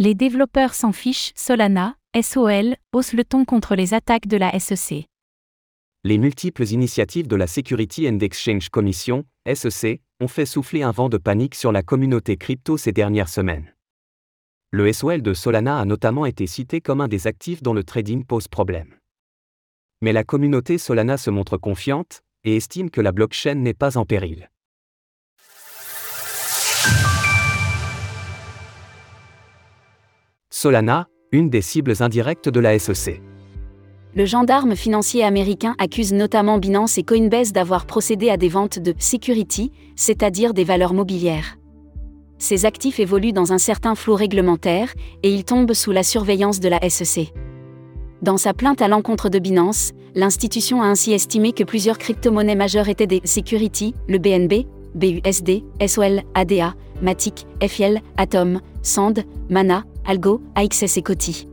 Les développeurs s'en fichent, Solana, SOL, hausse le ton contre les attaques de la SEC. Les multiples initiatives de la Security and Exchange Commission, SEC, ont fait souffler un vent de panique sur la communauté crypto ces dernières semaines. Le SOL de Solana a notamment été cité comme un des actifs dont le trading pose problème. Mais la communauté Solana se montre confiante et estime que la blockchain n'est pas en péril. Solana, une des cibles indirectes de la SEC. Le gendarme financier américain accuse notamment Binance et Coinbase d'avoir procédé à des ventes de security, c'est-à-dire des valeurs mobilières ces actifs évoluent dans un certain flou réglementaire et ils tombent sous la surveillance de la SEC. Dans sa plainte à l'encontre de Binance, l'institution a ainsi estimé que plusieurs crypto-monnaies majeures étaient des security, le BNB, BUSD, SOL, ADA, Matic, FIL, Atom, Sand, Mana, Algo, AXS et Coty.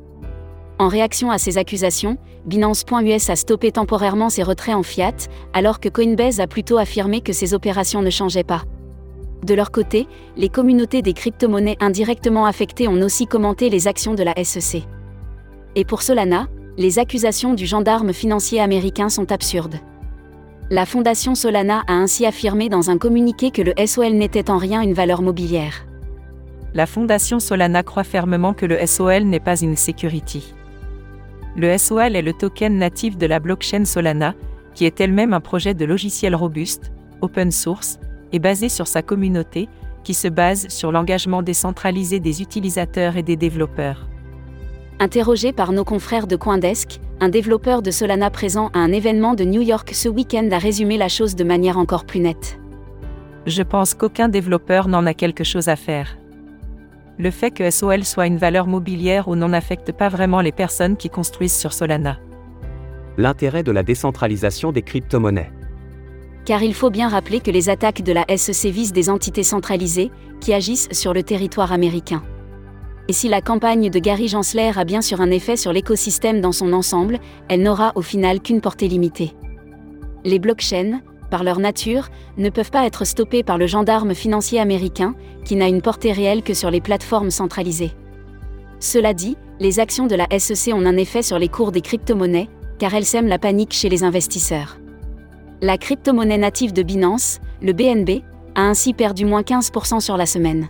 En réaction à ces accusations, Binance.us a stoppé temporairement ses retraits en fiat, alors que Coinbase a plutôt affirmé que ses opérations ne changeaient pas. De leur côté, les communautés des crypto-monnaies indirectement affectées ont aussi commenté les actions de la SEC. Et pour Solana, les accusations du gendarme financier américain sont absurdes. La fondation Solana a ainsi affirmé dans un communiqué que le SOL n'était en rien une valeur mobilière. La fondation Solana croit fermement que le SOL n'est pas une security. Le SOL est le token natif de la blockchain Solana, qui est elle-même un projet de logiciel robuste, open source, est basé sur sa communauté, qui se base sur l'engagement décentralisé des utilisateurs et des développeurs. Interrogé par nos confrères de Coindesk, un développeur de Solana présent à un événement de New York ce week-end a résumé la chose de manière encore plus nette. Je pense qu'aucun développeur n'en a quelque chose à faire. Le fait que SOL soit une valeur mobilière ou non n'affecte pas vraiment les personnes qui construisent sur Solana. L'intérêt de la décentralisation des crypto-monnaies car il faut bien rappeler que les attaques de la SEC visent des entités centralisées, qui agissent sur le territoire américain. Et si la campagne de Gary Gensler a bien sûr un effet sur l'écosystème dans son ensemble, elle n'aura au final qu'une portée limitée. Les blockchains, par leur nature, ne peuvent pas être stoppées par le gendarme financier américain, qui n'a une portée réelle que sur les plateformes centralisées. Cela dit, les actions de la SEC ont un effet sur les cours des crypto-monnaies, car elles sèment la panique chez les investisseurs. La crypto-monnaie native de Binance, le BNB, a ainsi perdu moins 15% sur la semaine.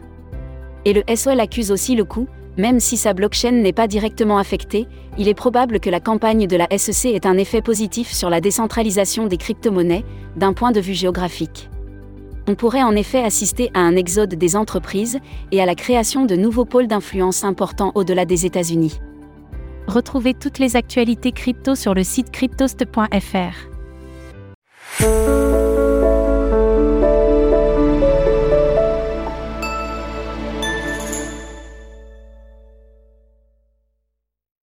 Et le SOL accuse aussi le coup, même si sa blockchain n'est pas directement affectée, il est probable que la campagne de la SEC ait un effet positif sur la décentralisation des crypto-monnaies, d'un point de vue géographique. On pourrait en effet assister à un exode des entreprises et à la création de nouveaux pôles d'influence importants au-delà des États-Unis. Retrouvez toutes les actualités crypto sur le site cryptost.fr.